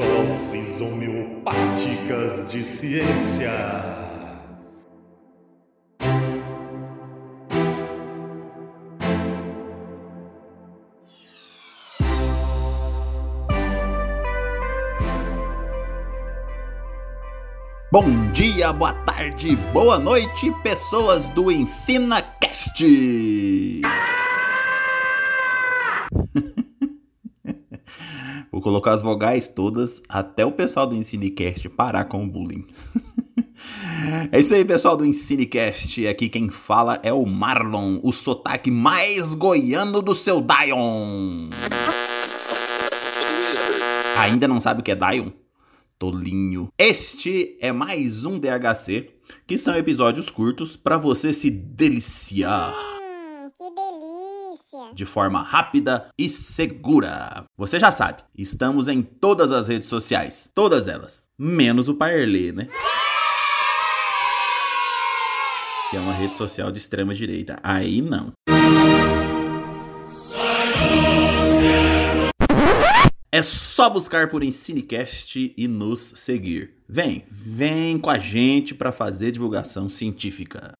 Doses homeopáticas de ciência. Bom dia, boa tarde, boa noite, pessoas do EnsinaCast! Vou colocar as vogais todas até o pessoal do EnsineCast parar com o bullying. É isso aí, pessoal do EnsineCast. Aqui quem fala é o Marlon, o sotaque mais goiano do seu Dion. Ainda não sabe o que é Dion? Tolinho. Este é mais um DHC, que são episódios curtos para você se deliciar Hum, que delícia! De forma rápida e segura. Você já sabe, estamos em todas as redes sociais, todas elas, menos o Parler, né? Que é uma rede social de extrema direita. Aí não. É só buscar por Ensinecast e nos seguir. Vem, vem com a gente para fazer divulgação científica.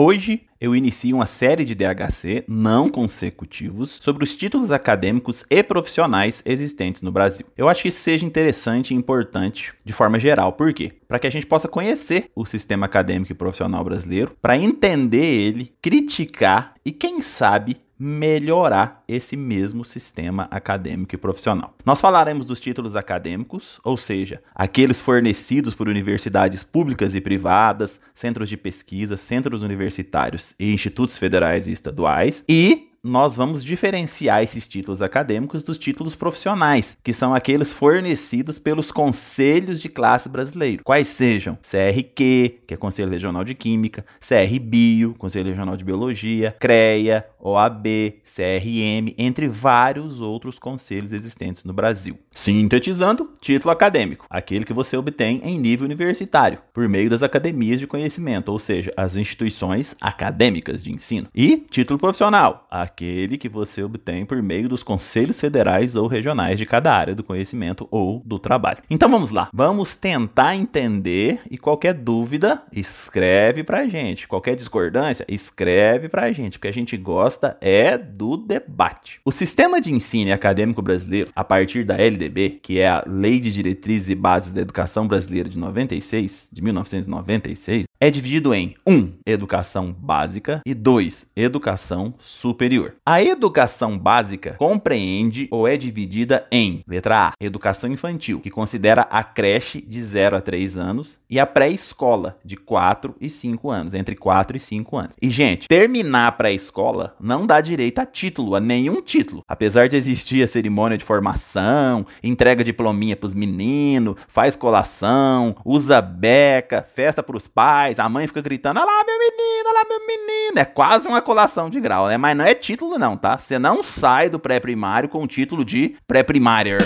Hoje eu inicio uma série de DHC não consecutivos sobre os títulos acadêmicos e profissionais existentes no Brasil. Eu acho que isso seja interessante e importante de forma geral. Por quê? Para que a gente possa conhecer o sistema acadêmico e profissional brasileiro, para entender ele, criticar e, quem sabe, melhorar esse mesmo sistema acadêmico e profissional. Nós falaremos dos títulos acadêmicos, ou seja, aqueles fornecidos por universidades públicas e privadas, centros de pesquisa, centros universitários e institutos federais e estaduais, e nós vamos diferenciar esses títulos acadêmicos dos títulos profissionais, que são aqueles fornecidos pelos conselhos de classe brasileiro, quais sejam CRQ, que é Conselho Regional de Química, CRBio, Conselho Regional de Biologia, CREA, OAB, CRM, entre vários outros conselhos existentes no Brasil. Sintetizando, título acadêmico, aquele que você obtém em nível universitário, por meio das academias de conhecimento, ou seja, as instituições acadêmicas de ensino. E título profissional, aquele que você obtém por meio dos conselhos federais ou regionais de cada área do conhecimento ou do trabalho. Então vamos lá, vamos tentar entender e qualquer dúvida, escreve pra gente. Qualquer discordância, escreve pra gente, porque a gente gosta é do debate. O sistema de ensino acadêmico brasileiro, a partir da LDB, que é a Lei de Diretrizes e Bases da Educação Brasileira de 96, de 1996, é dividido em 1. Um, educação básica e 2. Educação superior. A educação básica compreende ou é dividida em letra A, educação infantil, que considera a creche de 0 a 3 anos e a pré-escola de 4 e 5 anos, entre 4 e 5 anos. E gente, terminar a pré-escola não dá direito a título, a nenhum título. Apesar de existir a cerimônia de formação, entrega diplominha pros meninos, faz colação, usa beca, festa pros pais, a mãe fica gritando: Olha lá, meu menino, olha lá, meu menino. É quase uma colação de grau, né? Mas não é título, não, tá? Você não sai do pré-primário com o título de pré-primário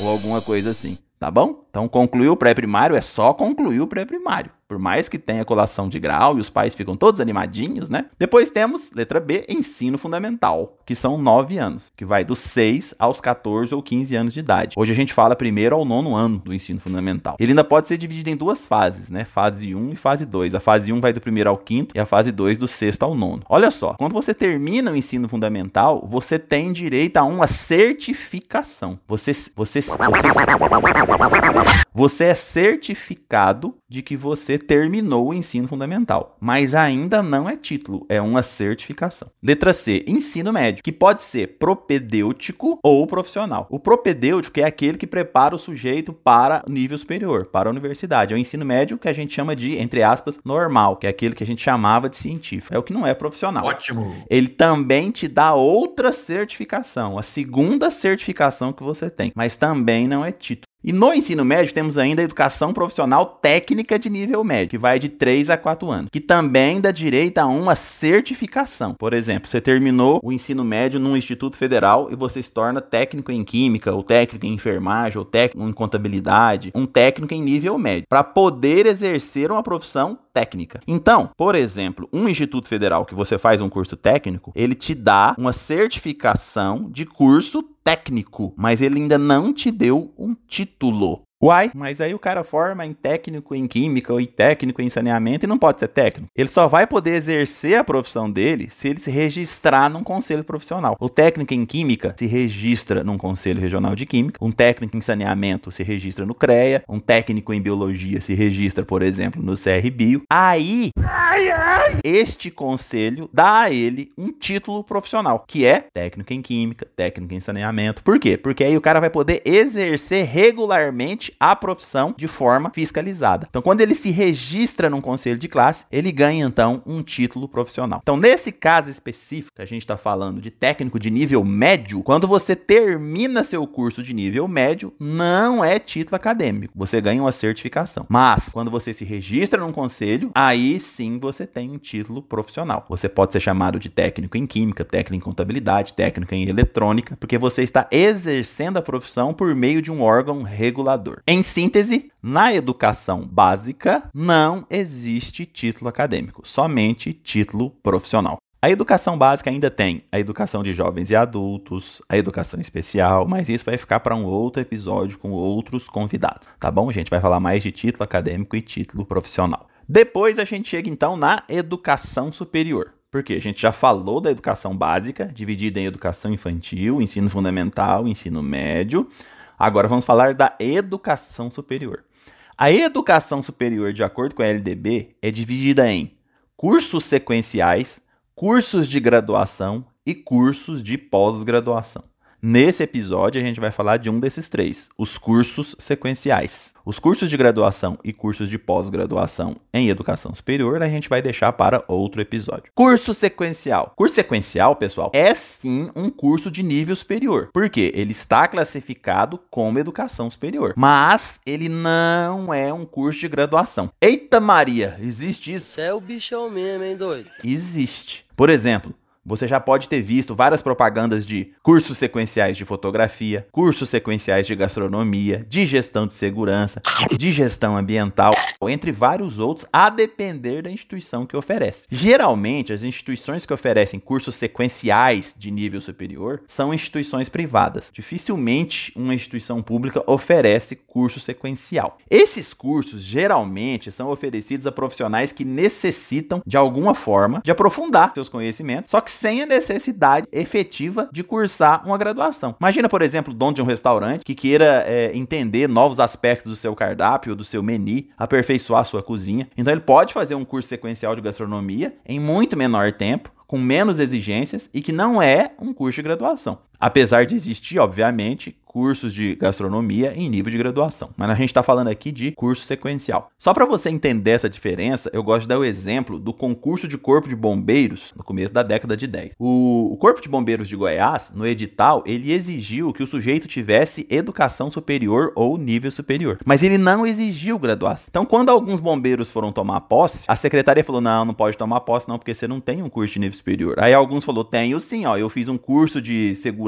ou alguma coisa assim, tá bom? Então, concluir o pré-primário é só concluir o pré-primário. Por mais que tenha colação de grau e os pais ficam todos animadinhos, né? Depois temos, letra B, ensino fundamental, que são 9 anos, que vai dos 6 aos 14 ou 15 anos de idade. Hoje a gente fala primeiro ao nono ano do ensino fundamental. Ele ainda pode ser dividido em duas fases, né? Fase 1 e fase 2. A fase 1 vai do primeiro ao quinto e a fase 2 do sexto ao nono. Olha só, quando você termina o ensino fundamental, você tem direito a uma certificação. Você, você, você, você é certificado de que você terminou o ensino fundamental, mas ainda não é título, é uma certificação. Letra C, ensino médio, que pode ser propedêutico ou profissional. O propedêutico é aquele que prepara o sujeito para o nível superior, para a universidade. É o ensino médio que a gente chama de, entre aspas, normal, que é aquele que a gente chamava de científico. É o que não é profissional. Ótimo. Ele também te dá outra certificação, a segunda certificação que você tem, mas também não é título. E no ensino médio temos ainda a educação profissional técnica de nível médio, que vai de 3 a 4 anos, que também dá direito a uma certificação. Por exemplo, você terminou o ensino médio num instituto federal e você se torna técnico em química, ou técnico em enfermagem, ou técnico em contabilidade, um técnico em nível médio, para poder exercer uma profissão técnica. Então, por exemplo, um instituto federal que você faz um curso técnico, ele te dá uma certificação de curso técnico, mas ele ainda não te deu um título. Uai, mas aí o cara forma em técnico em química ou em técnico em saneamento e não pode ser técnico. Ele só vai poder exercer a profissão dele se ele se registrar num conselho profissional. O técnico em química se registra num conselho regional de química, um técnico em saneamento se registra no CREA, um técnico em biologia se registra, por exemplo, no CRBio. Aí, este conselho dá a ele um título profissional, que é técnico em química, técnico em saneamento. Por quê? Porque aí o cara vai poder exercer regularmente a profissão de forma fiscalizada. Então, quando ele se registra num conselho de classe, ele ganha então um título profissional. Então, nesse caso específico, a gente está falando de técnico de nível médio, quando você termina seu curso de nível médio, não é título acadêmico, você ganha uma certificação. Mas, quando você se registra num conselho, aí sim você tem um título profissional. Você pode ser chamado de técnico em química, técnico em contabilidade, técnico em eletrônica, porque você está exercendo a profissão por meio de um órgão regulador. Em síntese, na educação básica não existe título acadêmico, somente título profissional. A educação básica ainda tem a educação de jovens e adultos, a educação especial, mas isso vai ficar para um outro episódio com outros convidados, tá bom? Gente vai falar mais de título acadêmico e título profissional. Depois a gente chega então na educação superior. Porque a gente já falou da educação básica, dividida em educação infantil, ensino fundamental, ensino médio. Agora vamos falar da educação superior. A educação superior, de acordo com a LDB, é dividida em cursos sequenciais, cursos de graduação e cursos de pós-graduação. Nesse episódio, a gente vai falar de um desses três, os cursos sequenciais. Os cursos de graduação e cursos de pós-graduação em educação superior, a gente vai deixar para outro episódio. Curso sequencial. Curso sequencial, pessoal, é sim um curso de nível superior. porque Ele está classificado como educação superior, mas ele não é um curso de graduação. Eita Maria, existe isso? Você é o bichão mesmo, hein, doido? Existe. Por exemplo, você já pode ter visto várias propagandas de cursos sequenciais de fotografia, cursos sequenciais de gastronomia, de gestão de segurança, de gestão ambiental, entre vários outros, a depender da instituição que oferece. Geralmente, as instituições que oferecem cursos sequenciais de nível superior são instituições privadas. Dificilmente uma instituição pública oferece curso sequencial. Esses cursos geralmente são oferecidos a profissionais que necessitam de alguma forma de aprofundar seus conhecimentos, só que sem a necessidade efetiva de cursar uma graduação. Imagina, por exemplo, o dono de um restaurante que queira é, entender novos aspectos do seu cardápio, do seu menu, aperfeiçoar sua cozinha. Então ele pode fazer um curso sequencial de gastronomia em muito menor tempo, com menos exigências e que não é um curso de graduação. Apesar de existir, obviamente, cursos de gastronomia em nível de graduação. Mas a gente está falando aqui de curso sequencial. Só para você entender essa diferença, eu gosto de dar o exemplo do concurso de corpo de bombeiros no começo da década de 10. O, Corpo de Bombeiros de Goiás, no edital, ele exigiu que o sujeito tivesse educação superior ou nível superior. Mas ele não exigiu graduação. Então, quando alguns bombeiros foram tomar posse, a secretaria falou: não, não pode tomar posse, não, porque você não tem um curso de nível superior. Aí alguns falou: tenho sim, ó, eu fiz um curso de segurança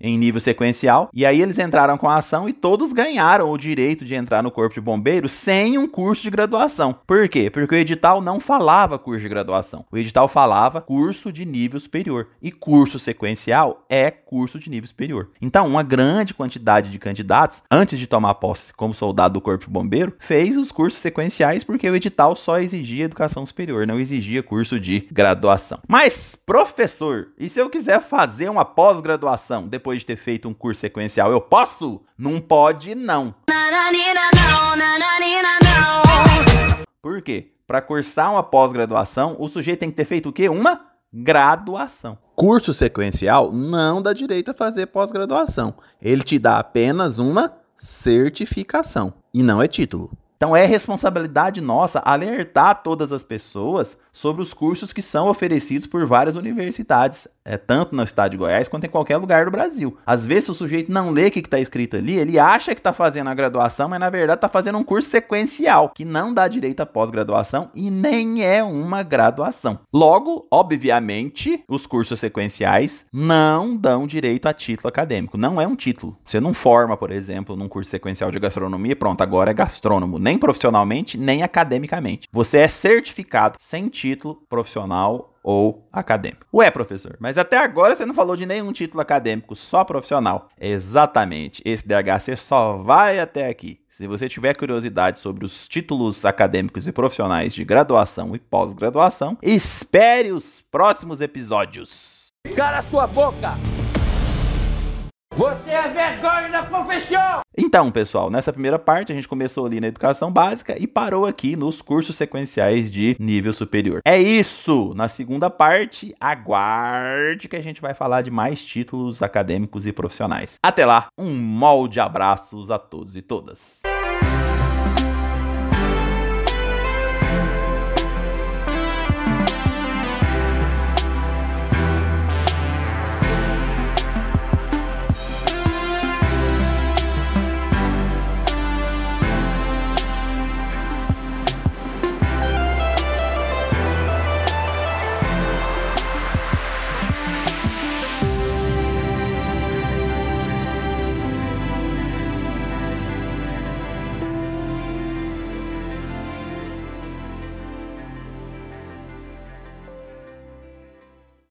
em nível sequencial. E aí eles entraram com a ação e todos ganharam o direito de entrar no Corpo de Bombeiros sem um curso de graduação. Por quê? Porque o edital não falava curso de graduação. O edital falava curso de nível superior. E curso sequencial é curso de nível superior. Então, uma grande quantidade de candidatos, antes de tomar posse como soldado do Corpo de Bombeiro, fez os cursos sequenciais porque o edital só exigia educação superior, não exigia curso de graduação. Mas, professor, e se eu quiser fazer uma pós-graduação depois de ter feito um curso sequencial, eu posso? Não pode, não. Por quê? Para cursar uma pós-graduação, o sujeito tem que ter feito o quê? Uma graduação. Curso sequencial não dá direito a fazer pós-graduação. Ele te dá apenas uma certificação e não é título. Então é responsabilidade nossa alertar todas as pessoas sobre os cursos que são oferecidos por várias universidades, é, tanto no estado de Goiás quanto em qualquer lugar do Brasil. Às vezes o sujeito não lê o que está escrito ali, ele acha que está fazendo a graduação, mas na verdade está fazendo um curso sequencial, que não dá direito à pós-graduação e nem é uma graduação. Logo, obviamente, os cursos sequenciais não dão direito a título acadêmico, não é um título. Você não forma, por exemplo, num curso sequencial de gastronomia, pronto, agora é gastrônomo, nem profissionalmente, nem academicamente. Você é certificado sem título profissional ou acadêmico. Ué, professor, mas até agora você não falou de nenhum título acadêmico, só profissional. Exatamente, esse DHC só vai até aqui. Se você tiver curiosidade sobre os títulos acadêmicos e profissionais de graduação e pós-graduação, espere os próximos episódios. Cala sua boca! Você é vergonha da profissão! Então, pessoal, nessa primeira parte a gente começou ali na educação básica e parou aqui nos cursos sequenciais de nível superior. É isso! Na segunda parte, aguarde que a gente vai falar de mais títulos acadêmicos e profissionais. Até lá, um molde abraços a todos e todas.